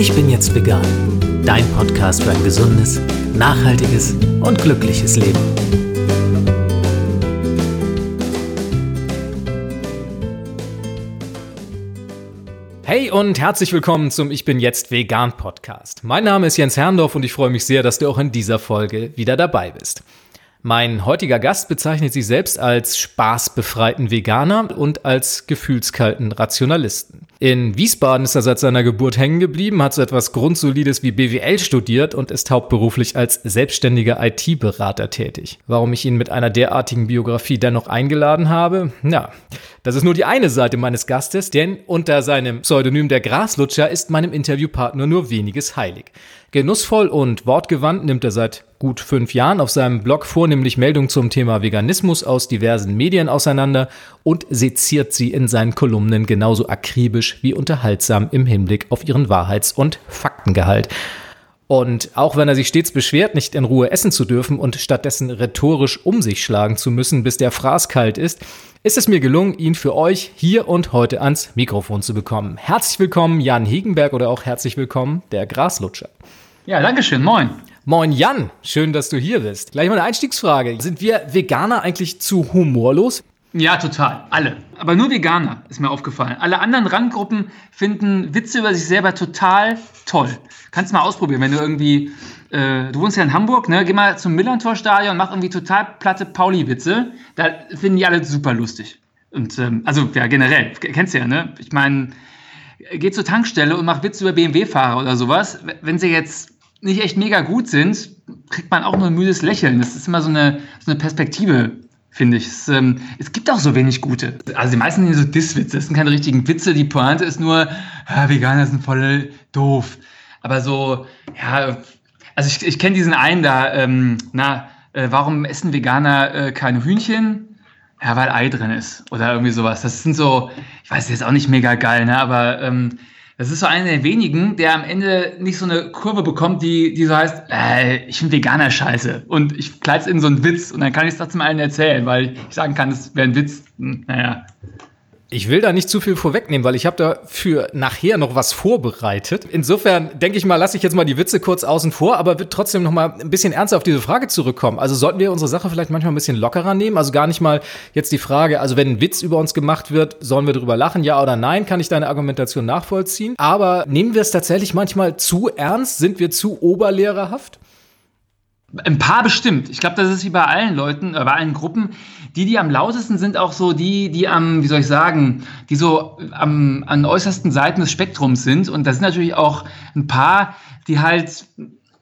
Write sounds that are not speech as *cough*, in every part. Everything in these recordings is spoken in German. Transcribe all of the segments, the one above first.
Ich bin jetzt vegan. Dein Podcast für ein gesundes, nachhaltiges und glückliches Leben. Hey und herzlich willkommen zum Ich bin jetzt vegan Podcast. Mein Name ist Jens Herrndorf und ich freue mich sehr, dass du auch in dieser Folge wieder dabei bist. Mein heutiger Gast bezeichnet sich selbst als spaßbefreiten Veganer und als gefühlskalten Rationalisten. In Wiesbaden ist er seit seiner Geburt hängen geblieben, hat so etwas Grundsolides wie BWL studiert und ist hauptberuflich als selbstständiger IT-Berater tätig. Warum ich ihn mit einer derartigen Biografie dennoch eingeladen habe? Ja, das ist nur die eine Seite meines Gastes, denn unter seinem Pseudonym der Graslutscher ist meinem Interviewpartner nur weniges heilig. Genussvoll und wortgewandt nimmt er seit gut fünf Jahren auf seinem Blog vornehmlich Meldungen zum Thema Veganismus aus diversen Medien auseinander und seziert sie in seinen Kolumnen genauso akribisch wie unterhaltsam im Hinblick auf ihren Wahrheits- und Faktengehalt. Und auch wenn er sich stets beschwert, nicht in Ruhe essen zu dürfen und stattdessen rhetorisch um sich schlagen zu müssen, bis der Fraß kalt ist, ist es mir gelungen, ihn für euch hier und heute ans Mikrofon zu bekommen. Herzlich willkommen, Jan Hegenberg, oder auch herzlich willkommen, der Graslutscher. Ja, danke schön. Moin. Moin Jan, schön, dass du hier bist. Gleich mal eine Einstiegsfrage. Sind wir Veganer eigentlich zu humorlos? Ja, total. Alle. Aber nur Veganer ist mir aufgefallen. Alle anderen Randgruppen finden Witze über sich selber total toll. Kannst mal ausprobieren, wenn du irgendwie, äh, du wohnst ja in Hamburg, ne? Geh mal zum Millantor-Stadion und mach irgendwie total platte Pauli-Witze. Da finden die alle super lustig. Und ähm, also ja, generell, kennst du ja, ne? Ich meine, geh zur Tankstelle und mach Witze über BMW-Fahrer oder sowas. Wenn sie jetzt nicht echt mega gut sind, kriegt man auch nur ein müdes Lächeln. Das ist immer so eine, so eine Perspektive, finde ich. Es, ähm, es, gibt auch so wenig gute. Also die meisten sind so Disswitze. Das sind keine richtigen Witze. Die Pointe ist nur, ja, Veganer sind voll doof. Aber so, ja, also ich, ich kenne diesen einen da, ähm, na, äh, warum essen Veganer äh, keine Hühnchen? Ja, weil Ei drin ist oder irgendwie sowas. Das sind so, ich weiß, ist auch nicht mega geil, ne? aber ähm, das ist so einer der wenigen, der am Ende nicht so eine Kurve bekommt, die, die so heißt, äh, ich bin Veganer scheiße. Und ich kleide es in so einen Witz und dann kann ich es trotzdem allen erzählen, weil ich sagen kann, es wäre ein Witz. Hm, naja. Ich will da nicht zu viel vorwegnehmen, weil ich habe da für nachher noch was vorbereitet. Insofern denke ich mal, lasse ich jetzt mal die Witze kurz außen vor, aber wird trotzdem noch mal ein bisschen ernster auf diese Frage zurückkommen. Also sollten wir unsere Sache vielleicht manchmal ein bisschen lockerer nehmen? Also gar nicht mal jetzt die Frage, also wenn ein Witz über uns gemacht wird, sollen wir drüber lachen, ja oder nein? Kann ich deine Argumentation nachvollziehen? Aber nehmen wir es tatsächlich manchmal zu ernst? Sind wir zu oberlehrerhaft? Ein paar bestimmt. Ich glaube, das ist wie bei allen Leuten, äh, bei allen Gruppen. Die, die am lautesten sind, auch so die, die am, wie soll ich sagen, die so am, an äußersten Seiten des Spektrums sind. Und da sind natürlich auch ein paar, die halt,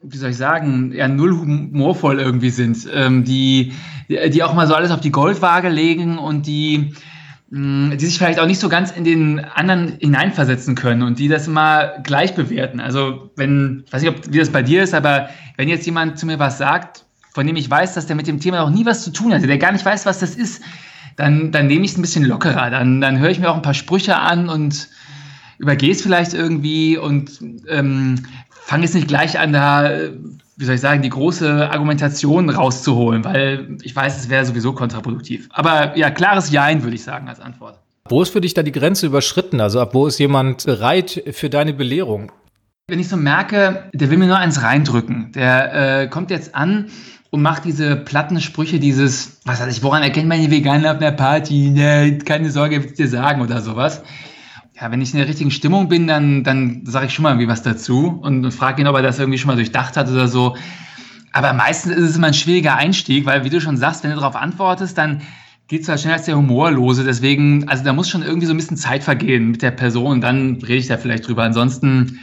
wie soll ich sagen, eher null humorvoll irgendwie sind. Ähm, die, die auch mal so alles auf die Goldwaage legen und die, mm, die sich vielleicht auch nicht so ganz in den anderen hineinversetzen können und die das immer gleich bewerten. Also wenn, ich weiß nicht, ob, wie das bei dir ist, aber wenn jetzt jemand zu mir was sagt, von dem ich weiß, dass der mit dem Thema noch nie was zu tun hatte, der gar nicht weiß, was das ist, dann, dann nehme ich es ein bisschen lockerer. Dann, dann höre ich mir auch ein paar Sprüche an und übergehe es vielleicht irgendwie und ähm, fange jetzt nicht gleich an, da, wie soll ich sagen, die große Argumentation rauszuholen, weil ich weiß, es wäre sowieso kontraproduktiv. Aber ja, klares Jein, würde ich sagen, als Antwort. Wo ist für dich da die Grenze überschritten? Also ab wo ist jemand bereit für deine Belehrung? Wenn ich so merke, der will mir nur eins reindrücken, der äh, kommt jetzt an und macht diese platten Sprüche, dieses, was weiß ich, woran erkennt man die Veganer auf einer Party? Ne, keine Sorge, wird dir sagen oder sowas. Ja, wenn ich in der richtigen Stimmung bin, dann, dann sage ich schon mal irgendwie was dazu und, frage ihn, ob er das irgendwie schon mal durchdacht hat oder so. Aber meistens ist es immer ein schwieriger Einstieg, weil, wie du schon sagst, wenn du darauf antwortest, dann geht es halt schnell als der Humorlose. Deswegen, also da muss schon irgendwie so ein bisschen Zeit vergehen mit der Person, dann rede ich da vielleicht drüber. Ansonsten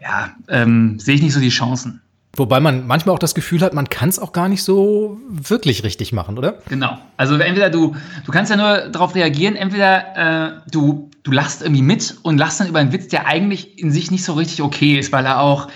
ja, ähm, sehe ich nicht so die Chancen. Wobei man manchmal auch das Gefühl hat, man kann es auch gar nicht so wirklich richtig machen, oder? Genau. Also entweder du, du kannst ja nur darauf reagieren, entweder äh, du, du lachst irgendwie mit und lachst dann über einen Witz, der eigentlich in sich nicht so richtig okay ist, weil er auch,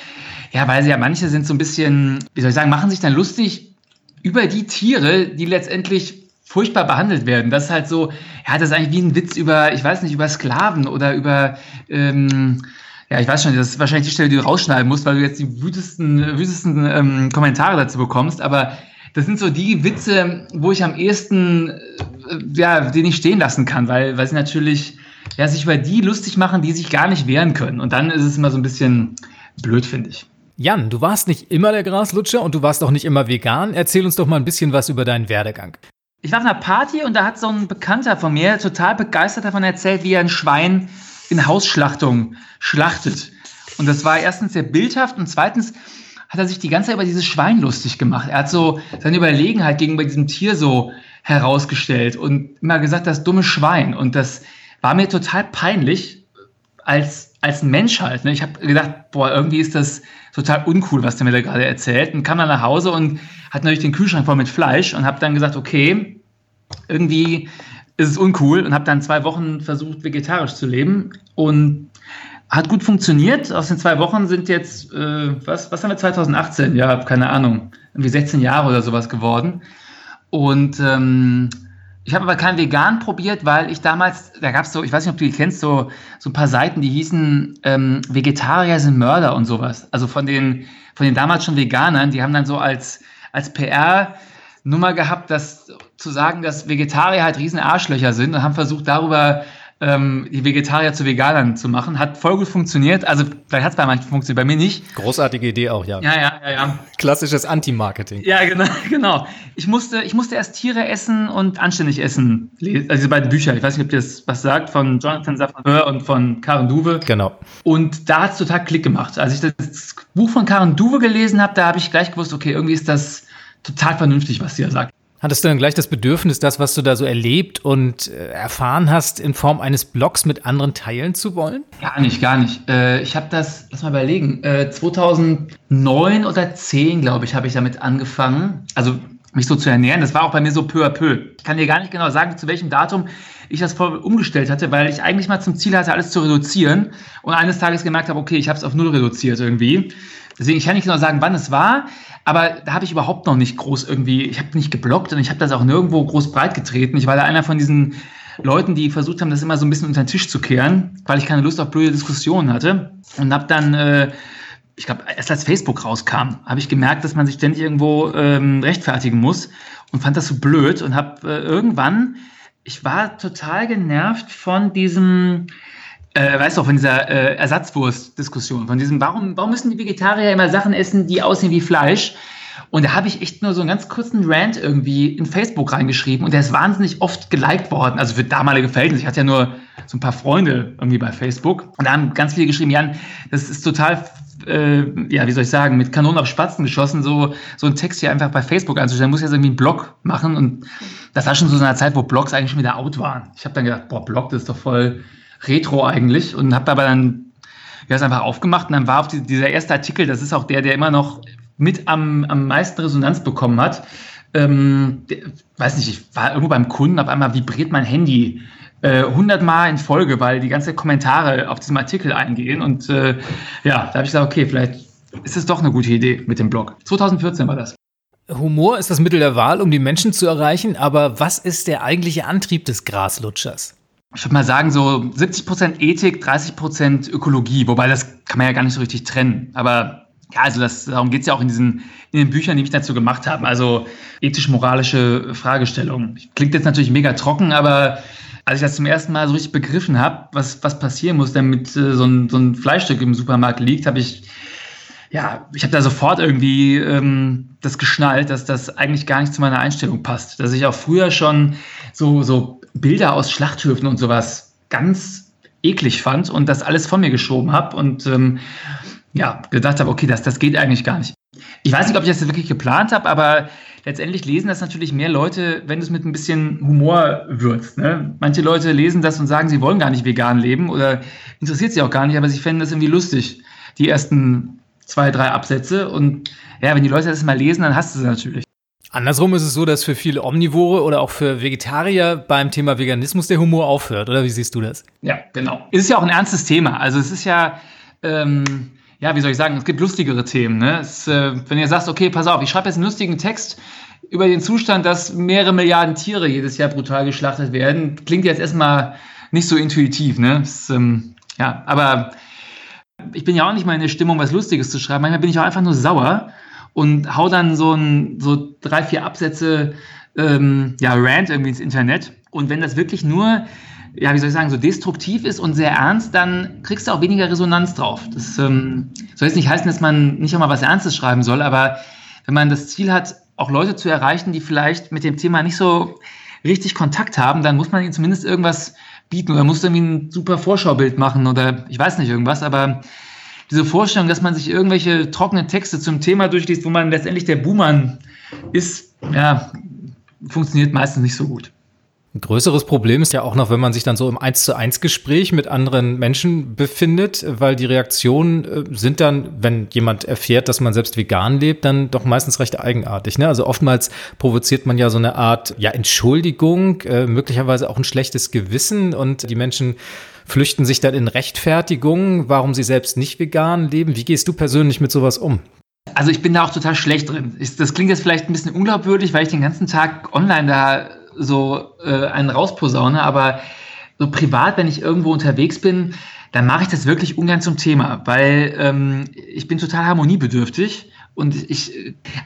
ja, weil sie ja manche sind so ein bisschen, wie soll ich sagen, machen sich dann lustig über die Tiere, die letztendlich furchtbar behandelt werden. Das ist halt so, ja, das ist eigentlich wie ein Witz über, ich weiß nicht, über Sklaven oder über ähm, ja, ich weiß schon, das ist wahrscheinlich die Stelle, die du rausschneiden musst, weil du jetzt die wütesten, wütesten ähm, Kommentare dazu bekommst. Aber das sind so die Witze, wo ich am ehesten, äh, ja, den ich stehen lassen kann, weil, weil sie natürlich, ja, sich über die lustig machen, die sich gar nicht wehren können. Und dann ist es immer so ein bisschen blöd, finde ich. Jan, du warst nicht immer der Graslutscher und du warst auch nicht immer vegan. Erzähl uns doch mal ein bisschen was über deinen Werdegang. Ich war auf einer Party und da hat so ein Bekannter von mir total begeistert davon erzählt, wie er ein Schwein in Hausschlachtung schlachtet. Und das war erstens sehr bildhaft und zweitens hat er sich die ganze Zeit über dieses Schwein lustig gemacht. Er hat so seine Überlegenheit gegenüber diesem Tier so herausgestellt und immer gesagt, das dumme Schwein. Und das war mir total peinlich als, als Mensch halt. Ne? Ich habe gedacht, boah, irgendwie ist das total uncool, was der mir da gerade erzählt. Und kam dann nach Hause und hat natürlich den Kühlschrank voll mit Fleisch und habe dann gesagt, okay, irgendwie ist es uncool und habe dann zwei Wochen versucht, vegetarisch zu leben und hat gut funktioniert. Aus den zwei Wochen sind jetzt, äh, was, was haben wir 2018? Ja, keine Ahnung, irgendwie 16 Jahre oder sowas geworden. Und ähm, ich habe aber kein Vegan probiert, weil ich damals, da gab es so, ich weiß nicht, ob du die kennst, so, so ein paar Seiten, die hießen ähm, Vegetarier sind Mörder und sowas. Also von den, von den damals schon Veganern, die haben dann so als, als PR-Nummer gehabt, dass zu sagen, dass Vegetarier halt riesen Arschlöcher sind und haben versucht, darüber ähm, die Vegetarier zu Veganern zu machen. Hat voll gut funktioniert. Also vielleicht hat es bei manchen funktioniert, bei mir nicht. Großartige Idee auch, ja. Ja, ja, ja, ja. Klassisches Anti-Marketing. Ja, genau, *laughs* genau. Ich musste, ich musste erst Tiere essen und anständig essen. Also diese beiden Bücher, ich weiß nicht, ob ihr das was sagt, von Jonathan Safran und von Karen Duwe. Genau. Und da hat es total Klick gemacht. Als ich das Buch von Karen Duwe gelesen habe, da habe ich gleich gewusst, okay, irgendwie ist das total vernünftig, was sie da sagt. Hattest du dann gleich das Bedürfnis, das, was du da so erlebt und äh, erfahren hast, in Form eines Blogs mit anderen teilen zu wollen? Gar nicht, gar nicht. Äh, ich habe das, lass mal überlegen, äh, 2009 oder 10, glaube ich, habe ich damit angefangen. Also mich so zu ernähren. Das war auch bei mir so peu à peu. Ich kann dir gar nicht genau sagen, zu welchem Datum ich das voll umgestellt hatte, weil ich eigentlich mal zum Ziel hatte, alles zu reduzieren und eines Tages gemerkt habe, okay, ich habe es auf null reduziert irgendwie. Deswegen ich kann nicht genau sagen, wann es war, aber da habe ich überhaupt noch nicht groß irgendwie, ich habe nicht geblockt und ich habe das auch nirgendwo groß breit getreten. Ich war da einer von diesen Leuten, die versucht haben, das immer so ein bisschen unter den Tisch zu kehren, weil ich keine Lust auf blöde Diskussionen hatte. Und habe dann, äh, ich glaube, erst als Facebook rauskam, habe ich gemerkt, dass man sich ständig irgendwo ähm, rechtfertigen muss und fand das so blöd und habe äh, irgendwann, ich war total genervt von diesem, äh, weißt du, von dieser äh, Ersatzwurst-Diskussion, von diesem, warum, warum müssen die Vegetarier immer Sachen essen, die aussehen wie Fleisch? Und da habe ich echt nur so einen ganz kurzen Rant irgendwie in Facebook reingeschrieben und der ist wahnsinnig oft geliked worden. Also für damalige Verhältnisse. Ich hatte ja nur so ein paar Freunde irgendwie bei Facebook und da haben ganz viele geschrieben, Jan, das ist total, äh, ja, wie soll ich sagen, mit Kanonen auf Spatzen geschossen, so, so einen Text hier einfach bei Facebook anzustellen. Muss jetzt irgendwie einen Blog machen und das war schon so eine Zeit, wo Blogs eigentlich schon wieder out waren. Ich habe dann gedacht, boah, Blog, das ist doch voll Retro eigentlich und habe aber dann ja, es einfach aufgemacht und dann war auf die, dieser erste Artikel, das ist auch der, der immer noch mit am, am meisten Resonanz bekommen hat. Ähm, weiß nicht, ich war irgendwo beim Kunden, auf einmal vibriert mein Handy äh, 100 Mal in Folge, weil die ganzen Kommentare auf diesem Artikel eingehen und äh, ja, da habe ich gesagt, okay, vielleicht ist es doch eine gute Idee mit dem Blog. 2014 war das. Humor ist das Mittel der Wahl, um die Menschen zu erreichen, aber was ist der eigentliche Antrieb des Graslutschers? Ich würde mal sagen, so 70% Ethik, 30% Ökologie, wobei das kann man ja gar nicht so richtig trennen. Aber ja, also das, darum geht es ja auch in diesen in den Büchern, die mich dazu gemacht haben. Also ethisch-moralische Fragestellungen. Klingt jetzt natürlich mega trocken, aber als ich das zum ersten Mal so richtig begriffen habe, was, was passieren muss, damit äh, so, ein, so ein Fleischstück im Supermarkt liegt, habe ich ja, ich habe da sofort irgendwie ähm, das geschnallt, dass das eigentlich gar nicht zu meiner Einstellung passt. Dass ich auch früher schon so, so Bilder aus Schlachthöfen und sowas ganz eklig fand und das alles von mir geschoben habe und ähm, ja, gedacht habe, okay, das, das geht eigentlich gar nicht. Ich weiß nicht, ob ich das wirklich geplant habe, aber letztendlich lesen das natürlich mehr Leute, wenn du es mit ein bisschen Humor würzt. Ne? Manche Leute lesen das und sagen, sie wollen gar nicht vegan leben oder interessiert sie auch gar nicht, aber sie fänden das irgendwie lustig, die ersten zwei, drei Absätze. Und ja, wenn die Leute das mal lesen, dann hast du sie natürlich. Andersrum ist es so, dass für viele Omnivore oder auch für Vegetarier beim Thema Veganismus der Humor aufhört, oder wie siehst du das? Ja, genau. Es ist ja auch ein ernstes Thema. Also es ist ja, ähm, ja, wie soll ich sagen, es gibt lustigere Themen. Ne? Es, äh, wenn ihr sagt, okay, pass auf, ich schreibe jetzt einen lustigen Text über den Zustand, dass mehrere Milliarden Tiere jedes Jahr brutal geschlachtet werden, klingt jetzt erstmal nicht so intuitiv. Ne? Es, ähm, ja, aber ich bin ja auch nicht mal in der Stimmung, was Lustiges zu schreiben. Manchmal bin ich auch einfach nur sauer und hau dann so, ein, so drei, vier Absätze ähm, ja, Rant irgendwie ins Internet. Und wenn das wirklich nur ja, wie soll ich sagen, so destruktiv ist und sehr ernst, dann kriegst du auch weniger Resonanz drauf. Das ähm, soll jetzt nicht heißen, dass man nicht auch mal was Ernstes schreiben soll, aber wenn man das Ziel hat, auch Leute zu erreichen, die vielleicht mit dem Thema nicht so richtig Kontakt haben, dann muss man ihnen zumindest irgendwas bieten oder muss irgendwie ein super Vorschaubild machen oder ich weiß nicht irgendwas, aber diese Vorstellung, dass man sich irgendwelche trockenen Texte zum Thema durchliest, wo man letztendlich der Buhmann ist, ja, funktioniert meistens nicht so gut. Ein größeres Problem ist ja auch noch, wenn man sich dann so im Eins zu eins Gespräch mit anderen Menschen befindet, weil die Reaktionen äh, sind dann, wenn jemand erfährt, dass man selbst vegan lebt, dann doch meistens recht eigenartig. Ne? Also oftmals provoziert man ja so eine Art ja, Entschuldigung, äh, möglicherweise auch ein schlechtes Gewissen und die Menschen flüchten sich dann in Rechtfertigung, warum sie selbst nicht vegan leben. Wie gehst du persönlich mit sowas um? Also ich bin da auch total schlecht drin. Das klingt jetzt vielleicht ein bisschen unglaubwürdig, weil ich den ganzen Tag online da so äh, einen rausposaune, aber so privat, wenn ich irgendwo unterwegs bin, dann mache ich das wirklich ungern zum Thema, weil ähm, ich bin total harmoniebedürftig und ich,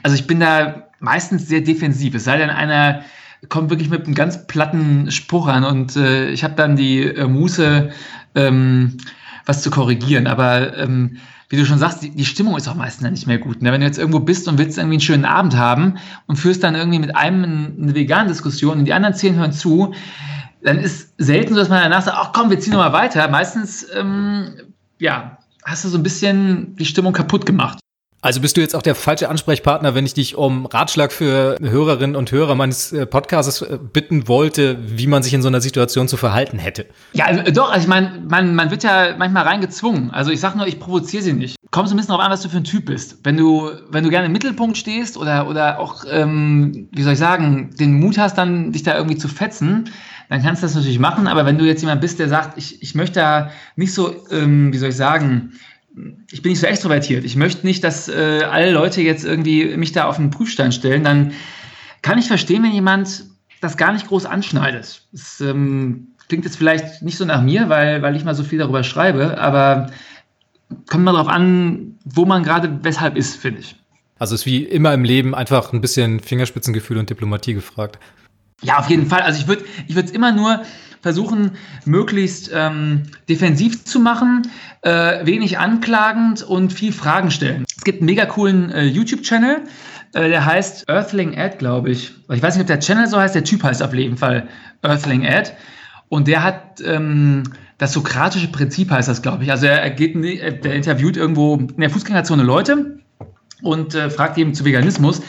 also ich bin da meistens sehr defensiv. Es sei denn, einer kommt wirklich mit einem ganz platten Spruch an und äh, ich habe dann die äh, Muße, ähm, was zu korrigieren. Aber ähm, wie du schon sagst, die, die Stimmung ist auch meistens nicht mehr gut. Ne? Wenn du jetzt irgendwo bist und willst irgendwie einen schönen Abend haben und führst dann irgendwie mit einem eine vegane Diskussion und die anderen zehn hören zu, dann ist selten so, dass man danach sagt, ach komm, wir ziehen nochmal weiter. Meistens, ähm, ja, hast du so ein bisschen die Stimmung kaputt gemacht. Also bist du jetzt auch der falsche Ansprechpartner, wenn ich dich um Ratschlag für Hörerinnen und Hörer meines äh, Podcasts äh, bitten wollte, wie man sich in so einer Situation zu verhalten hätte? Ja, also, doch, also ich meine, man, man wird ja manchmal reingezwungen. Also ich sage nur, ich provoziere sie nicht. Kommt so ein bisschen darauf an, was du für ein Typ bist. Wenn du, wenn du gerne im Mittelpunkt stehst oder, oder auch, ähm, wie soll ich sagen, den Mut hast, dann dich da irgendwie zu fetzen, dann kannst du das natürlich machen. Aber wenn du jetzt jemand bist, der sagt, ich, ich möchte da nicht so, ähm, wie soll ich sagen, ich bin nicht so extrovertiert. Ich möchte nicht, dass äh, alle Leute jetzt irgendwie mich da auf den Prüfstein stellen. Dann kann ich verstehen, wenn jemand das gar nicht groß anschneidet. Das ähm, klingt jetzt vielleicht nicht so nach mir, weil, weil ich mal so viel darüber schreibe, aber kommt mal darauf an, wo man gerade weshalb ist, finde ich. Also ist wie immer im Leben einfach ein bisschen Fingerspitzengefühl und Diplomatie gefragt. Ja, auf jeden Fall. Also ich würde ich es immer nur versuchen, möglichst ähm, defensiv zu machen, äh, wenig anklagend und viel Fragen stellen. Es gibt einen mega coolen äh, YouTube-Channel, äh, der heißt Earthling Ad, glaube ich. Ich weiß nicht, ob der Channel so heißt, der Typ heißt auf jeden Fall Earthling Ad. Und der hat ähm, das sokratische Prinzip, heißt das, glaube ich. Also er, geht, der interviewt irgendwo in der Fußgängerzone Leute und äh, fragt eben zu Veganismus.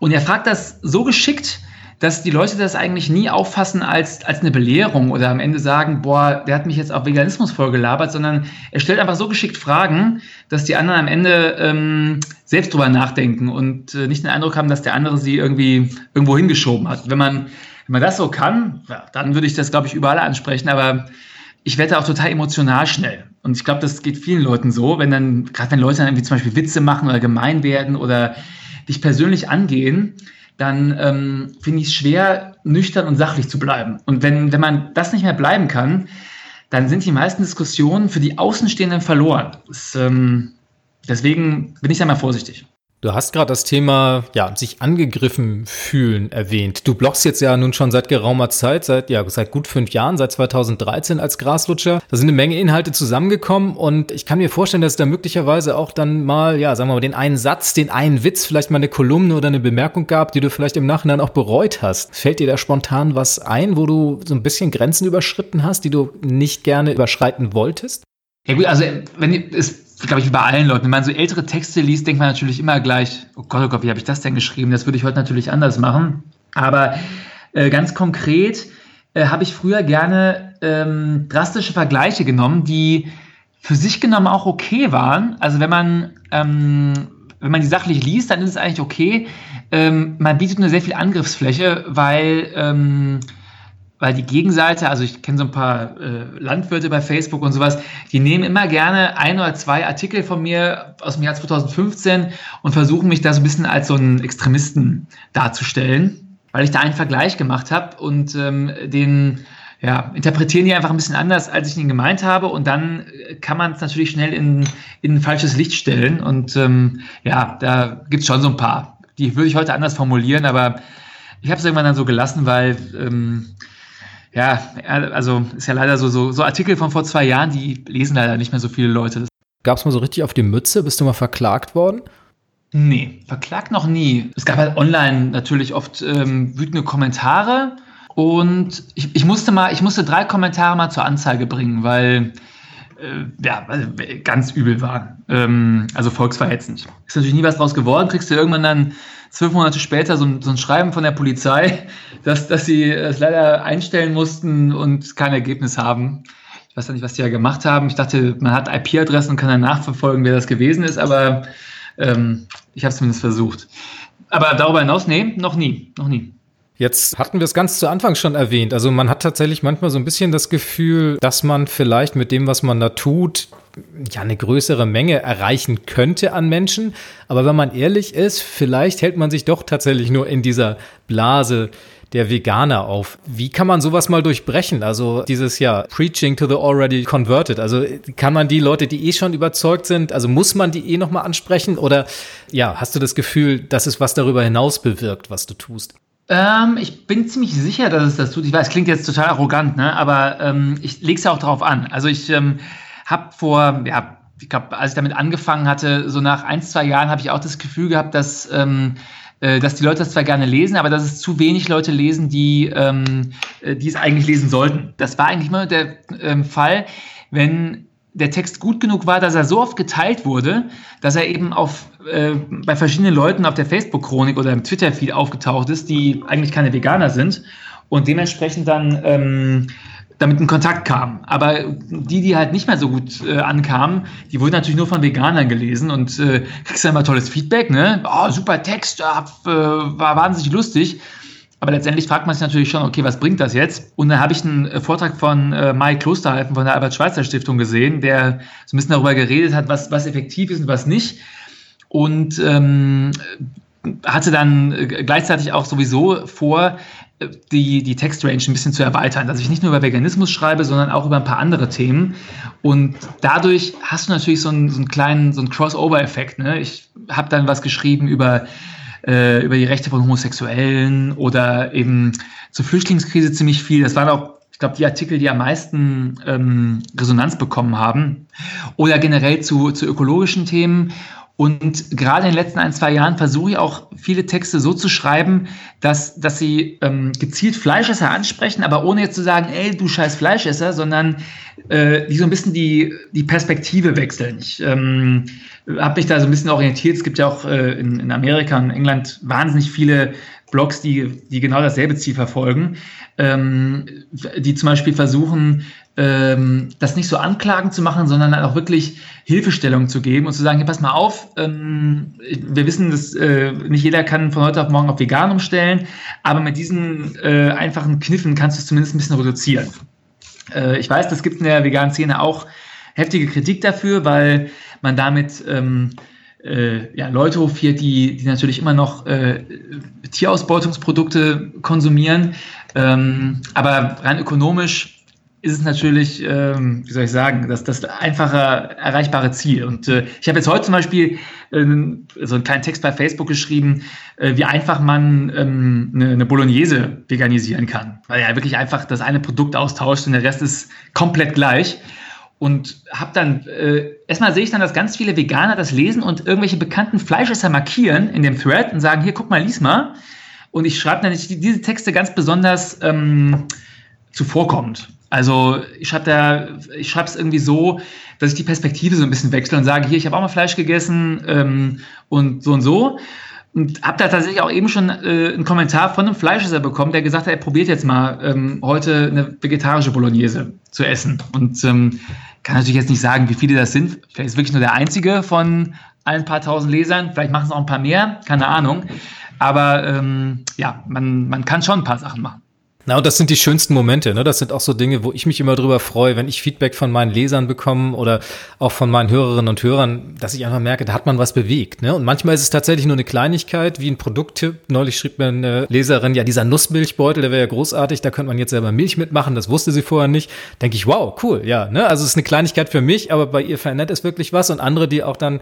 Und er fragt das so geschickt, dass die Leute das eigentlich nie auffassen als, als eine Belehrung oder am Ende sagen, boah, der hat mich jetzt auf Veganismus vollgelabert, sondern er stellt einfach so geschickt Fragen, dass die anderen am Ende ähm, selbst drüber nachdenken und äh, nicht den Eindruck haben, dass der andere sie irgendwie irgendwo hingeschoben hat. Wenn man, wenn man das so kann, ja, dann würde ich das, glaube ich, überall ansprechen, aber ich werde auch total emotional schnell. Und ich glaube, das geht vielen Leuten so, wenn dann, gerade wenn Leute dann irgendwie zum Beispiel Witze machen oder gemein werden oder dich persönlich angehen, dann ähm, finde ich es schwer, nüchtern und sachlich zu bleiben. Und wenn, wenn man das nicht mehr bleiben kann, dann sind die meisten Diskussionen für die Außenstehenden verloren. Das, ähm, deswegen bin ich da mal vorsichtig. Du hast gerade das Thema, ja, sich angegriffen fühlen erwähnt. Du bloggst jetzt ja nun schon seit geraumer Zeit, seit, ja, seit gut fünf Jahren, seit 2013 als Graslutscher. Da sind eine Menge Inhalte zusammengekommen und ich kann mir vorstellen, dass da möglicherweise auch dann mal, ja, sagen wir mal, den einen Satz, den einen Witz, vielleicht mal eine Kolumne oder eine Bemerkung gab, die du vielleicht im Nachhinein auch bereut hast. Fällt dir da spontan was ein, wo du so ein bisschen Grenzen überschritten hast, die du nicht gerne überschreiten wolltest? Ja gut, also wenn es glaube ich, wie bei allen Leuten. Wenn man so ältere Texte liest, denkt man natürlich immer gleich, oh Gott, oh Gott, wie habe ich das denn geschrieben? Das würde ich heute natürlich anders machen. Aber äh, ganz konkret äh, habe ich früher gerne ähm, drastische Vergleiche genommen, die für sich genommen auch okay waren. Also wenn man, ähm, wenn man die sachlich liest, dann ist es eigentlich okay. Ähm, man bietet nur sehr viel Angriffsfläche, weil ähm, weil die Gegenseite, also ich kenne so ein paar äh, Landwirte bei Facebook und sowas, die nehmen immer gerne ein oder zwei Artikel von mir aus dem Jahr 2015 und versuchen mich da so ein bisschen als so einen Extremisten darzustellen, weil ich da einen Vergleich gemacht habe und ähm, den ja, interpretieren die einfach ein bisschen anders, als ich ihn gemeint habe und dann kann man es natürlich schnell in, in ein falsches Licht stellen und ähm, ja, da gibt es schon so ein paar. Die würde ich heute anders formulieren, aber ich habe es irgendwann dann so gelassen, weil ähm, ja, also ist ja leider so, so, so Artikel von vor zwei Jahren, die lesen leider nicht mehr so viele Leute. Gab es mal so richtig auf die Mütze? Bist du mal verklagt worden? Nee, verklagt noch nie. Es gab halt online natürlich oft ähm, wütende Kommentare und ich, ich, musste mal, ich musste drei Kommentare mal zur Anzeige bringen, weil äh, ja, ganz übel waren. Ähm, also volksverhetzend. Ist natürlich nie was draus geworden, kriegst du irgendwann dann zwölf Monate später so ein, so ein Schreiben von der Polizei, *laughs* dass, dass sie es leider einstellen mussten und kein Ergebnis haben. Ich weiß ja nicht, was die ja gemacht haben. Ich dachte, man hat IP-Adressen und kann dann nachverfolgen, wer das gewesen ist, aber ähm, ich habe es zumindest versucht. Aber darüber hinaus, nee, noch nie, noch nie. Jetzt hatten wir es ganz zu Anfang schon erwähnt. Also man hat tatsächlich manchmal so ein bisschen das Gefühl, dass man vielleicht mit dem, was man da tut, ja eine größere Menge erreichen könnte an Menschen. Aber wenn man ehrlich ist, vielleicht hält man sich doch tatsächlich nur in dieser Blase der Veganer auf. Wie kann man sowas mal durchbrechen? Also dieses ja Preaching to the already converted. Also kann man die Leute, die eh schon überzeugt sind, also muss man die eh noch mal ansprechen oder ja, hast du das Gefühl, dass es was darüber hinaus bewirkt, was du tust? Ähm, ich bin ziemlich sicher, dass es das tut. Ich weiß, klingt jetzt total arrogant, ne? Aber ähm, ich lege es ja auch darauf an. Also ich ähm, habe vor, ja, ich glaube, als ich damit angefangen hatte, so nach ein, zwei Jahren, habe ich auch das Gefühl gehabt, dass ähm, äh, dass die Leute das zwar gerne lesen, aber dass es zu wenig Leute lesen, die, ähm, äh, die es eigentlich lesen sollten. Das war eigentlich immer der ähm, Fall, wenn der Text gut genug war, dass er so oft geteilt wurde, dass er eben auf, äh, bei verschiedenen Leuten auf der Facebook-Chronik oder im Twitter-Feed aufgetaucht ist, die eigentlich keine Veganer sind und dementsprechend dann ähm, damit in Kontakt kamen. Aber die, die halt nicht mehr so gut äh, ankamen, die wurden natürlich nur von Veganern gelesen und äh, kriegst dann immer tolles Feedback, ne? Oh, super Text, äh, war wahnsinnig lustig. Aber letztendlich fragt man sich natürlich schon, okay, was bringt das jetzt? Und dann habe ich einen äh, Vortrag von äh, Mike Klosterhalfen von der Albert-Schweitzer-Stiftung gesehen, der so ein bisschen darüber geredet hat, was, was effektiv ist und was nicht. Und ähm, hatte dann äh, gleichzeitig auch sowieso vor, die, die Textrange ein bisschen zu erweitern, dass ich nicht nur über Veganismus schreibe, sondern auch über ein paar andere Themen. Und dadurch hast du natürlich so einen, so einen kleinen, so einen Crossover-Effekt. Ne? Ich habe dann was geschrieben über, äh, über die Rechte von Homosexuellen oder eben zur Flüchtlingskrise ziemlich viel. Das waren auch ich glaube, die Artikel, die am meisten ähm, Resonanz bekommen haben. Oder generell zu, zu ökologischen Themen. Und gerade in den letzten ein, zwei Jahren versuche ich auch viele Texte so zu schreiben, dass, dass sie ähm, gezielt Fleischesser ansprechen, aber ohne jetzt zu sagen, ey, du scheiß Fleischesser, sondern äh, die so ein bisschen die, die Perspektive wechseln. Ich ähm, habe mich da so ein bisschen orientiert. Es gibt ja auch äh, in, in Amerika und England wahnsinnig viele Blogs, die, die genau dasselbe Ziel verfolgen, ähm, die zum Beispiel versuchen, ähm, das nicht so anklagend zu machen, sondern auch wirklich Hilfestellung zu geben und zu sagen, hier, pass mal auf, ähm, wir wissen, dass äh, nicht jeder kann von heute auf morgen auf vegan umstellen, aber mit diesen äh, einfachen Kniffen kannst du es zumindest ein bisschen reduzieren. Äh, ich weiß, das gibt in der veganen Szene auch heftige Kritik dafür, weil man damit ähm, äh, ja, Leute hofiert, die, die natürlich immer noch äh, Tierausbeutungsprodukte konsumieren. Ähm, aber rein ökonomisch ist es natürlich, ähm, wie soll ich sagen, das, das einfache erreichbare Ziel. Und äh, ich habe jetzt heute zum Beispiel äh, so einen kleinen Text bei Facebook geschrieben, äh, wie einfach man ähm, eine, eine Bolognese veganisieren kann. Weil er wirklich einfach das eine Produkt austauscht und der Rest ist komplett gleich. Und habe dann, äh, erstmal sehe ich dann, dass ganz viele Veganer das lesen und irgendwelche bekannten Fleischesser markieren in dem Thread und sagen, hier, guck mal, lies mal. Und ich schreibe dann diese Texte ganz besonders ähm, zuvorkommend. Also ich schreibe da, ich schreibe es irgendwie so, dass ich die Perspektive so ein bisschen wechsle und sage, hier, ich habe auch mal Fleisch gegessen ähm, und so und so. Und habe da tatsächlich auch eben schon äh, einen Kommentar von einem Fleischesser bekommen, der gesagt hat, er probiert jetzt mal ähm, heute eine vegetarische Bolognese zu essen. Und ähm, kann natürlich jetzt nicht sagen, wie viele das sind. Vielleicht ist wirklich nur der einzige von ein paar tausend Lesern. Vielleicht machen es auch ein paar mehr, keine Ahnung. Aber ähm, ja, man, man kann schon ein paar Sachen machen. Na, und das sind die schönsten Momente, ne? Das sind auch so Dinge, wo ich mich immer drüber freue, wenn ich Feedback von meinen Lesern bekomme oder auch von meinen Hörerinnen und Hörern, dass ich einfach merke, da hat man was bewegt, ne? Und manchmal ist es tatsächlich nur eine Kleinigkeit, wie ein Produkttipp. Neulich schrieb mir eine Leserin, ja, dieser Nussmilchbeutel, der wäre ja großartig, da könnte man jetzt selber Milch mitmachen, das wusste sie vorher nicht. Denke ich, wow, cool, ja, ne? Also es ist eine Kleinigkeit für mich, aber bei ihr verändert es wirklich was und andere, die auch dann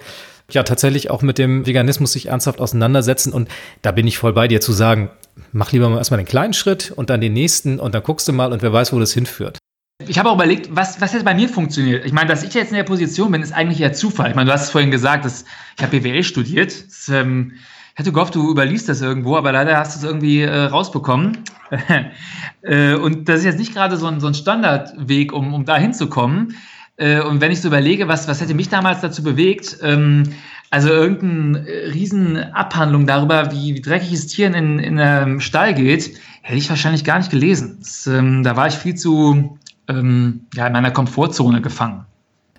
ja tatsächlich auch mit dem Veganismus sich ernsthaft auseinandersetzen. Und da bin ich voll bei dir zu sagen, mach lieber mal erstmal den kleinen Schritt und dann den nächsten und dann guckst du mal und wer weiß, wo das hinführt. Ich habe auch überlegt, was, was jetzt bei mir funktioniert. Ich meine, dass ich jetzt in der Position bin, ist eigentlich ja Zufall. Ich meine, du hast es vorhin gesagt, dass ich habe BWL studiert. Das, ähm, ich hatte gehofft, du überliest das irgendwo, aber leider hast du es irgendwie äh, rausbekommen. *laughs* äh, und das ist jetzt nicht gerade so ein, so ein Standardweg, um, um da hinzukommen. Äh, und wenn ich so überlege, was, was hätte mich damals dazu bewegt, ähm, also irgendeine äh, Riesenabhandlung darüber, wie, wie dreckiges Tieren in, in einem Stall geht, hätte ich wahrscheinlich gar nicht gelesen. Das, ähm, da war ich viel zu ähm, ja, in meiner Komfortzone gefangen.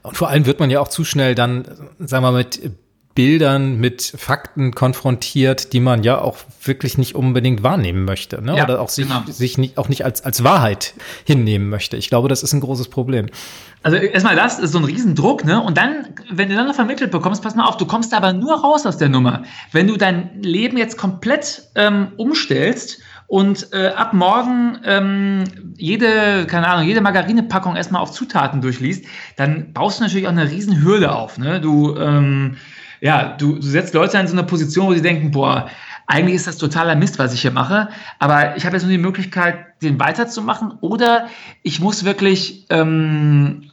Und vor allem wird man ja auch zu schnell dann, sagen wir mal, mit Bildern, mit Fakten konfrontiert, die man ja auch wirklich nicht unbedingt wahrnehmen möchte. Ne? Ja, Oder auch sich, genau. sich nicht, auch nicht als, als Wahrheit hinnehmen möchte. Ich glaube, das ist ein großes Problem. Also erstmal das ist so ein Riesendruck, ne? Und dann, wenn du dann noch vermittelt bekommst, pass mal auf, du kommst aber nur raus aus der Nummer. Wenn du dein Leben jetzt komplett ähm, umstellst und äh, ab morgen ähm, jede, keine Ahnung, jede Margarinepackung erstmal auf Zutaten durchliest, dann baust du natürlich auch eine riesen Hürde auf. Ne? Du ähm, ja, du, du setzt Leute in so eine Position, wo sie denken, boah, eigentlich ist das totaler Mist, was ich hier mache, aber ich habe jetzt nur die Möglichkeit, den weiterzumachen oder ich muss wirklich ähm,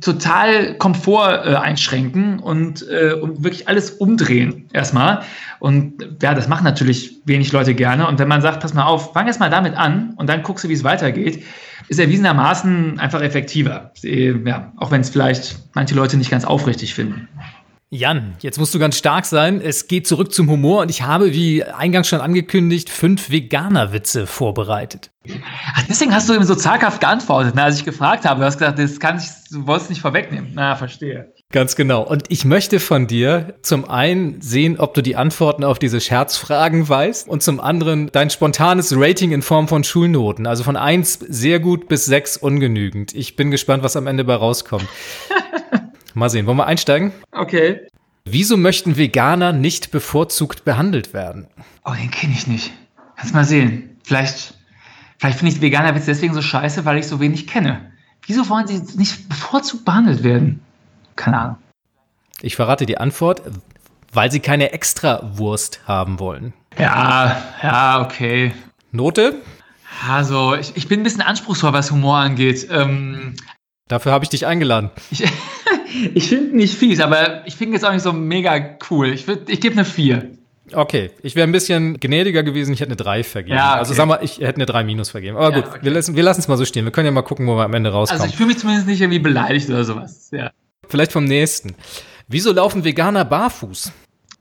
total Komfort äh, einschränken und, äh, und wirklich alles umdrehen erstmal. Und ja, das machen natürlich wenig Leute gerne. Und wenn man sagt, pass mal auf, fang erst mal damit an und dann guckst du, wie es weitergeht, ist erwiesenermaßen einfach effektiver. Ja, auch wenn es vielleicht manche Leute nicht ganz aufrichtig finden. Jan, jetzt musst du ganz stark sein. Es geht zurück zum Humor und ich habe, wie eingangs schon angekündigt, fünf Veganer-Witze vorbereitet. Ach, deswegen hast du eben so zaghaft geantwortet, ne, als ich gefragt habe. Du hast gesagt, das kann ich, du wolltest nicht vorwegnehmen. Na, verstehe. Ganz genau. Und ich möchte von dir zum einen sehen, ob du die Antworten auf diese Scherzfragen weißt und zum anderen dein spontanes Rating in Form von Schulnoten. Also von eins sehr gut bis sechs ungenügend. Ich bin gespannt, was am Ende bei rauskommt. *laughs* Mal sehen, wollen wir einsteigen? Okay. Wieso möchten Veganer nicht bevorzugt behandelt werden? Oh, den kenne ich nicht. Kannst mal sehen. Vielleicht, vielleicht finde ich Veganer-Witze deswegen so scheiße, weil ich so wenig kenne. Wieso wollen sie nicht bevorzugt behandelt werden? Keine Ahnung. Ich verrate die Antwort, weil sie keine Extrawurst haben wollen. Ja, ja, okay. Note? Also, ich, ich bin ein bisschen anspruchsvoll, was Humor angeht. Ähm, Dafür habe ich dich eingeladen. Ich, *laughs* ich finde nicht fies, aber ich finde jetzt auch nicht so mega cool. Ich, ich gebe eine 4. Okay, ich wäre ein bisschen gnädiger gewesen, ich hätte eine 3 vergeben. Ja, okay. Also sag mal, ich hätte eine 3 minus vergeben. Aber ja, gut, okay. wir lassen wir es mal so stehen. Wir können ja mal gucken, wo wir am Ende rauskommen. Also ich fühle mich zumindest nicht irgendwie beleidigt oder sowas. Ja. Vielleicht vom nächsten. Wieso laufen Veganer barfuß?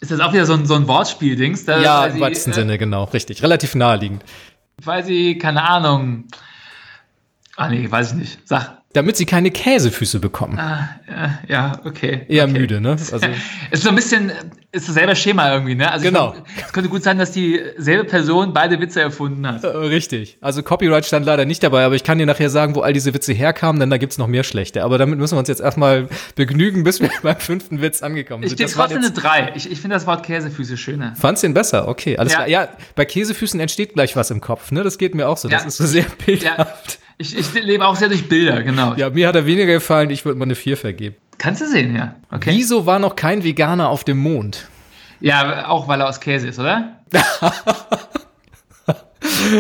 Ist das auch wieder so ein, so ein Wortspiel-Dings? Ja, im weitesten äh, Sinne, genau, richtig. Relativ naheliegend. Weil sie, keine Ahnung. Ah, nee, weiß ich nicht. Sag damit sie keine Käsefüße bekommen. Ah, ja, ja, okay. Eher okay. müde, ne? *laughs* Also ist so ein bisschen, ist dasselbe Schema irgendwie, ne? Also genau. es könnte gut sein, dass dieselbe Person beide Witze erfunden hat. Äh, richtig. Also Copyright stand leider nicht dabei, aber ich kann dir nachher sagen, wo all diese Witze herkamen, denn da gibt's noch mehr schlechte. Aber damit müssen wir uns jetzt erstmal begnügen, bis wir *laughs* beim fünften Witz angekommen sind. Ich gebe trotzdem eine drei. Ich, ich finde das Wort Käsefüße schöner. Fandst du den besser? Okay, alles ja. klar. Ja, bei Käsefüßen entsteht gleich was im Kopf, ne? Das geht mir auch so. Das ja. ist so sehr bildhaft. Ich, ich lebe auch sehr durch Bilder, genau. Ja, mir hat er weniger gefallen, ich würde mal eine 4 vergeben. Kannst du sehen, ja. Okay. Wieso war noch kein Veganer auf dem Mond? Ja, auch weil er aus Käse ist, oder? *laughs*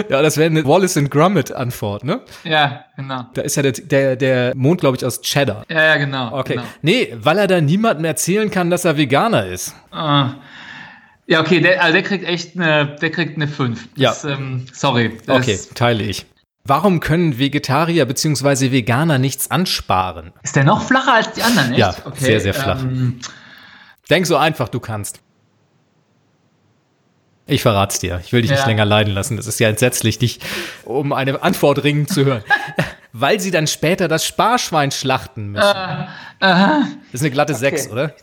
ja, das wäre eine Wallace and Gromit-Antwort, ne? Ja, genau. Da ist ja der, der, der Mond, glaube ich, aus Cheddar. Ja, ja, genau. Okay. Genau. Nee, weil er da niemandem erzählen kann, dass er Veganer ist. Ah. Ja, okay, der, also der kriegt echt eine, der kriegt eine 5. Ja. ähm, sorry. okay, teile ich. Warum können Vegetarier bzw. Veganer nichts ansparen? Ist der noch flacher als die anderen, echt? Ja, okay, sehr, sehr flach. Ähm, Denk so einfach, du kannst. Ich verrat's dir. Ich will dich ja. nicht länger leiden lassen. Das ist ja entsetzlich, dich um eine Antwort ringen zu hören. *laughs* Weil sie dann später das Sparschwein schlachten müssen. Uh, uh, das ist eine glatte okay. 6, oder?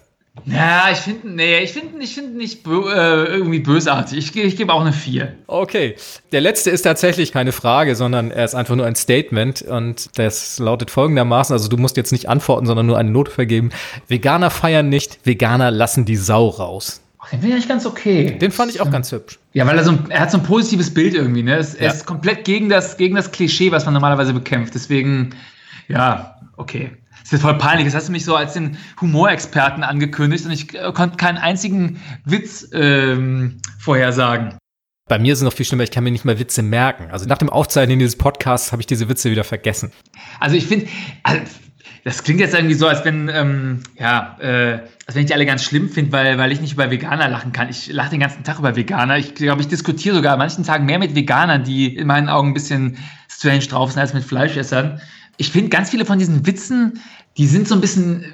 Ja, ich finde, nee, ich finde ich find nicht äh, irgendwie bösartig. Ich, ich gebe auch eine 4. Okay. Der letzte ist tatsächlich keine Frage, sondern er ist einfach nur ein Statement und das lautet folgendermaßen, also du musst jetzt nicht antworten, sondern nur eine Note vergeben. Veganer feiern nicht, Veganer lassen die Sau raus. Ach, den finde ich eigentlich ganz okay. Den fand ich auch ganz hübsch. Ja, weil er so ein, er hat so ein positives Bild irgendwie, ne? Es, ja. Er ist komplett gegen das, gegen das Klischee, was man normalerweise bekämpft. Deswegen, ja, okay. Das ist voll peinlich. Das hast du mich so als den Humorexperten angekündigt und ich äh, konnte keinen einzigen Witz ähm, vorhersagen. Bei mir ist es noch viel schlimmer, ich kann mir nicht mal Witze merken. Also nach dem Aufzeichnen dieses Podcasts habe ich diese Witze wieder vergessen. Also ich finde, also das klingt jetzt irgendwie so, als wenn, ähm, ja, äh, als wenn ich die alle ganz schlimm finde, weil, weil ich nicht über Veganer lachen kann. Ich lache den ganzen Tag über Veganer. Ich glaube, ich diskutiere sogar an manchen Tagen mehr mit Veganern, die in meinen Augen ein bisschen strange drauf sind, als mit Fleischessern. Ich finde ganz viele von diesen Witzen, die sind so ein bisschen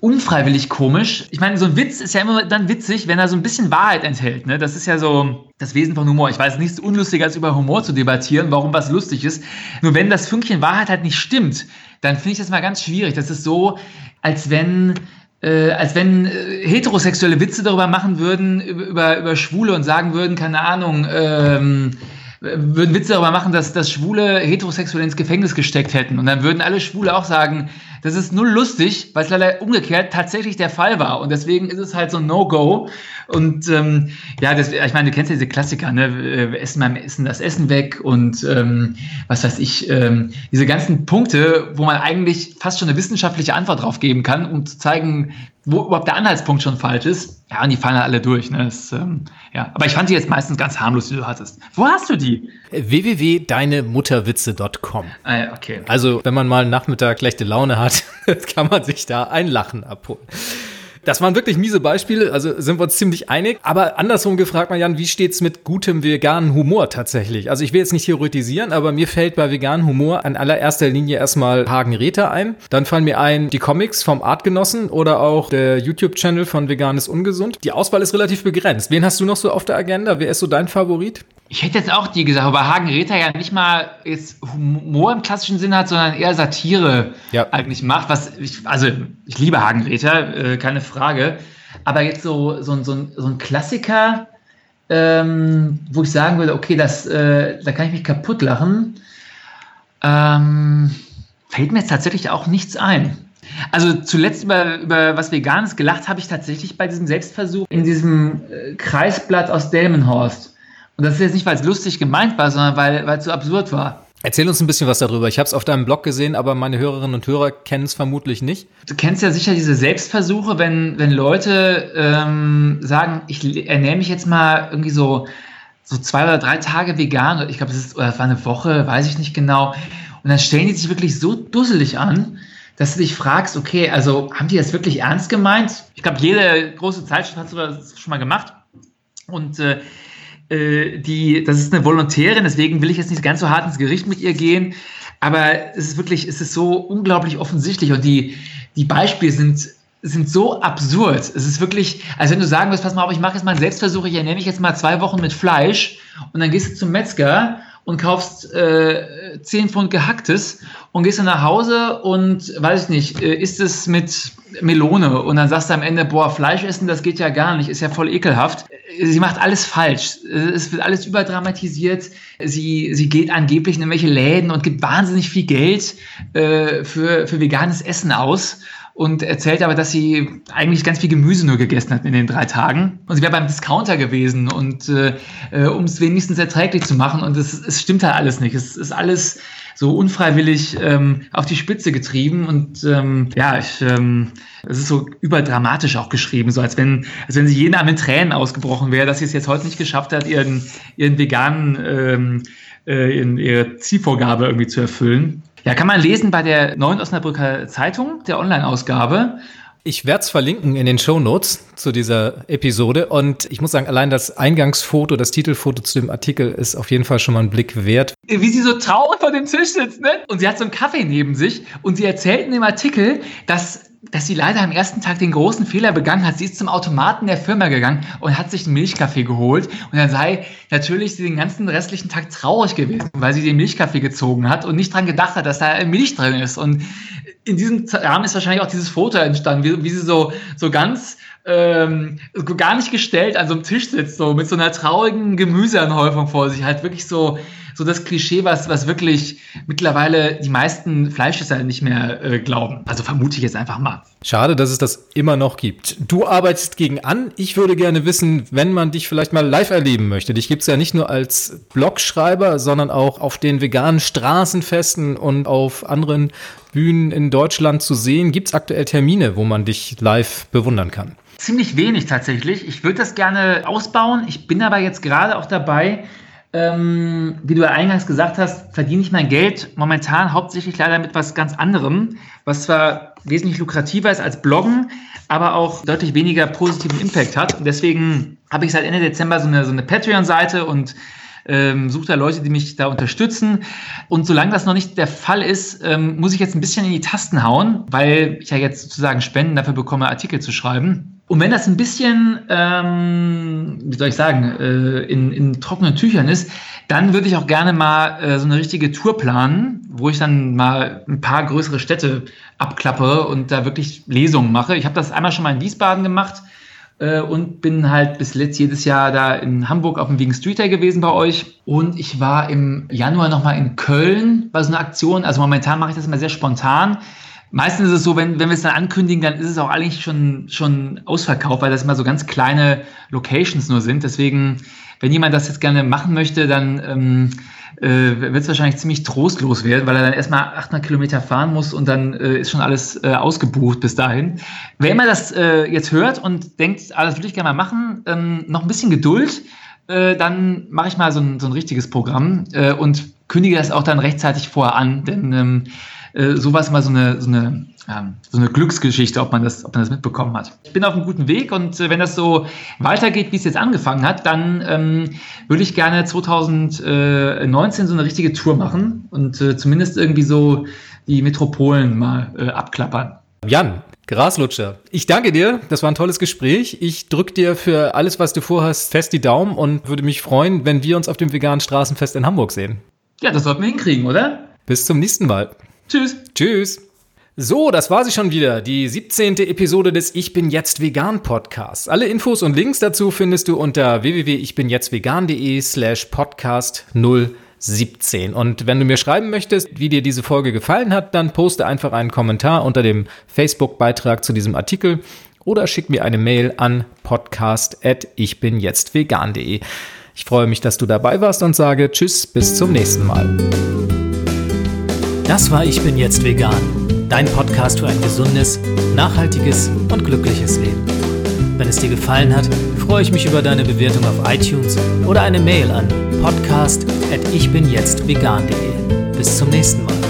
unfreiwillig komisch. Ich meine, so ein Witz ist ja immer dann witzig, wenn er so ein bisschen Wahrheit enthält. Ne? Das ist ja so das Wesen von Humor. Ich weiß nichts unlustiger als über Humor zu debattieren, warum was lustig ist. Nur wenn das Fünkchen Wahrheit halt nicht stimmt, dann finde ich das mal ganz schwierig. Das ist so, als wenn äh, als wenn äh, heterosexuelle Witze darüber machen würden, über, über Schwule und sagen würden, keine Ahnung, ähm, würden Witze darüber machen, dass, dass Schwule Heterosexuelle ins Gefängnis gesteckt hätten. Und dann würden alle Schwule auch sagen, das ist null lustig, weil es leider umgekehrt tatsächlich der Fall war. Und deswegen ist es halt so ein No-Go. Und ähm, ja, das, ich meine, du kennst ja diese Klassiker, ne? Wir essen beim Essen das Essen weg und ähm, was weiß ich, ähm, diese ganzen Punkte, wo man eigentlich fast schon eine wissenschaftliche Antwort drauf geben kann, um zu zeigen, wo überhaupt der Anhaltspunkt schon falsch ist. Ja, und die fallen halt alle durch. Ne? Das, ähm, ja. Aber ich fand die jetzt meistens ganz harmlos, die du hattest. Wo hast du die? www.deinemutterwitze.com. Ah, okay. Also, wenn man mal einen Nachmittag schlechte Laune hat, *laughs* kann man sich da ein Lachen abholen. Das waren wirklich miese Beispiele, also sind wir uns ziemlich einig. Aber andersrum gefragt, Jan, wie steht's mit gutem veganen Humor tatsächlich? Also ich will jetzt nicht theoretisieren, aber mir fällt bei veganem Humor an allererster Linie erstmal Hagen Räther ein. Dann fallen mir ein die Comics vom Artgenossen oder auch der YouTube-Channel von Vegan ist ungesund. Die Auswahl ist relativ begrenzt. Wen hast du noch so auf der Agenda? Wer ist so dein Favorit? Ich hätte jetzt auch die gesagt, aber Hagen Räther ja nicht mal jetzt Humor im klassischen Sinne hat, sondern eher Satire ja. eigentlich macht. Was ich, also ich liebe Hagen Räther, äh, keine Frage. Aber jetzt so, so, so, so ein Klassiker, ähm, wo ich sagen würde, okay, das, äh, da kann ich mich kaputt lachen, ähm, fällt mir jetzt tatsächlich auch nichts ein. Also zuletzt über, über was Veganes gelacht habe ich tatsächlich bei diesem Selbstversuch in diesem äh, Kreisblatt aus Delmenhorst. Und das ist jetzt nicht, weil es lustig gemeint war, sondern weil es so absurd war. Erzähl uns ein bisschen was darüber. Ich habe es auf deinem Blog gesehen, aber meine Hörerinnen und Hörer kennen es vermutlich nicht. Du kennst ja sicher diese Selbstversuche, wenn, wenn Leute ähm, sagen, ich ernähre mich jetzt mal irgendwie so, so zwei oder drei Tage vegan. Ich glaube, es war eine Woche, weiß ich nicht genau. Und dann stellen die sich wirklich so dusselig an, dass du dich fragst, okay, also haben die das wirklich ernst gemeint? Ich glaube, jede große Zeitschrift hat das schon mal gemacht. Und äh, die, das ist eine Volontärin, deswegen will ich jetzt nicht ganz so hart ins Gericht mit ihr gehen. Aber es ist wirklich, es ist so unglaublich offensichtlich und die, die Beispiele sind, sind so absurd. Es ist wirklich, als wenn du sagen wirst, pass mal auf, ich mache jetzt mal einen Selbstversuch, ich ernähre mich jetzt mal zwei Wochen mit Fleisch und dann gehst du zum Metzger und kaufst äh, 10 Pfund gehacktes und gehst dann nach Hause und weiß ich nicht, äh, isst es mit Melone und dann sagst du am Ende, boah, Fleisch essen, das geht ja gar nicht, ist ja voll ekelhaft. Sie macht alles falsch. Es wird alles überdramatisiert. Sie, sie geht angeblich in irgendwelche Läden und gibt wahnsinnig viel Geld äh, für, für veganes Essen aus und erzählt aber, dass sie eigentlich ganz viel Gemüse nur gegessen hat in den drei Tagen. Und sie wäre beim Discounter gewesen und äh, äh um es wenigstens erträglich zu machen. Und es, es stimmt halt alles nicht. Es ist alles so unfreiwillig ähm, auf die Spitze getrieben und ähm, ja, ich, ähm, es ist so überdramatisch auch geschrieben, so als wenn, als wenn sie jeden Abend in Tränen ausgebrochen wäre, dass sie es jetzt heute nicht geschafft hat, ihren, ihren veganen, ähm, äh, ihren, ihre Zielvorgabe irgendwie zu erfüllen. Ja, kann man lesen bei der Neuen Osnabrücker Zeitung, der Online-Ausgabe. Ich werde es verlinken in den Show Notes zu dieser Episode und ich muss sagen, allein das Eingangsfoto, das Titelfoto zu dem Artikel ist auf jeden Fall schon mal ein Blick wert. Wie sie so traurig vor dem Tisch sitzt, ne? Und sie hat so einen Kaffee neben sich und sie erzählt in dem Artikel, dass dass sie leider am ersten Tag den großen Fehler begangen hat. Sie ist zum Automaten der Firma gegangen und hat sich einen Milchkaffee geholt. Und dann sei natürlich den ganzen restlichen Tag traurig gewesen, weil sie den Milchkaffee gezogen hat und nicht dran gedacht hat, dass da Milch drin ist. Und in diesem Rahmen ist wahrscheinlich auch dieses Foto entstanden, wie, wie sie so, so ganz ähm, gar nicht gestellt an so einem Tisch sitzt, so mit so einer traurigen Gemüseanhäufung vor sich, halt wirklich so so das Klischee, was, was wirklich mittlerweile die meisten Fleischesser nicht mehr äh, glauben. Also vermute ich jetzt einfach mal. Schade, dass es das immer noch gibt. Du arbeitest gegen an. Ich würde gerne wissen, wenn man dich vielleicht mal live erleben möchte. Dich gibt es ja nicht nur als Blogschreiber, sondern auch auf den veganen Straßenfesten und auf anderen Bühnen in Deutschland zu sehen. Gibt es aktuell Termine, wo man dich live bewundern kann? Ziemlich wenig tatsächlich. Ich würde das gerne ausbauen. Ich bin aber jetzt gerade auch dabei, ähm, wie du ja eingangs gesagt hast, verdiene ich mein Geld momentan hauptsächlich leider mit was ganz anderem, was zwar wesentlich lukrativer ist als Bloggen, aber auch deutlich weniger positiven Impact hat. Und deswegen habe ich seit Ende Dezember so eine, so eine Patreon-Seite und ähm, suche da Leute, die mich da unterstützen. Und solange das noch nicht der Fall ist, ähm, muss ich jetzt ein bisschen in die Tasten hauen, weil ich ja jetzt sozusagen Spenden dafür bekomme, Artikel zu schreiben. Und wenn das ein bisschen, ähm, wie soll ich sagen, äh, in, in trockenen Tüchern ist, dann würde ich auch gerne mal äh, so eine richtige Tour planen, wo ich dann mal ein paar größere Städte abklappere und da wirklich Lesungen mache. Ich habe das einmal schon mal in Wiesbaden gemacht äh, und bin halt bis letzt jedes Jahr da in Hamburg auf dem Vegan Street Day gewesen bei euch. Und ich war im Januar nochmal in Köln bei so einer Aktion. Also momentan mache ich das immer sehr spontan. Meistens ist es so, wenn, wenn wir es dann ankündigen, dann ist es auch eigentlich schon, schon ausverkauft, weil das immer so ganz kleine Locations nur sind. Deswegen, wenn jemand das jetzt gerne machen möchte, dann ähm, äh, wird es wahrscheinlich ziemlich trostlos werden, weil er dann erstmal 800 Kilometer fahren muss und dann äh, ist schon alles äh, ausgebucht bis dahin. Wer immer das äh, jetzt hört und denkt, ah, das würde ich gerne mal machen, ähm, noch ein bisschen Geduld, äh, dann mache ich mal so ein, so ein richtiges Programm äh, und kündige das auch dann rechtzeitig vorher an, denn ähm, äh, sowas mal so eine, so eine, ähm, so eine Glücksgeschichte, ob man, das, ob man das mitbekommen hat. Ich bin auf einem guten Weg und äh, wenn das so weitergeht, wie es jetzt angefangen hat, dann ähm, würde ich gerne 2019 so eine richtige Tour machen und äh, zumindest irgendwie so die Metropolen mal äh, abklappern. Jan, Graslutscher. Ich danke dir. Das war ein tolles Gespräch. Ich drücke dir für alles, was du vorhast, fest die Daumen und würde mich freuen, wenn wir uns auf dem veganen Straßenfest in Hamburg sehen. Ja, das sollten wir hinkriegen, oder? Bis zum nächsten Mal. Tschüss. Tschüss. So, das war sie schon wieder, die 17. Episode des Ich bin jetzt vegan Podcasts. Alle Infos und Links dazu findest du unter www.ichbinjetztvegan.de slash podcast 017. Und wenn du mir schreiben möchtest, wie dir diese Folge gefallen hat, dann poste einfach einen Kommentar unter dem Facebook-Beitrag zu diesem Artikel oder schick mir eine Mail an podcast.ichbinjetztvegan.de. Ich freue mich, dass du dabei warst und sage Tschüss, bis zum nächsten Mal. Das war Ich bin jetzt vegan, dein Podcast für ein gesundes, nachhaltiges und glückliches Leben. Wenn es dir gefallen hat, freue ich mich über deine Bewertung auf iTunes oder eine Mail an podcast@ichbinjetztvegan.de. Bis zum nächsten Mal.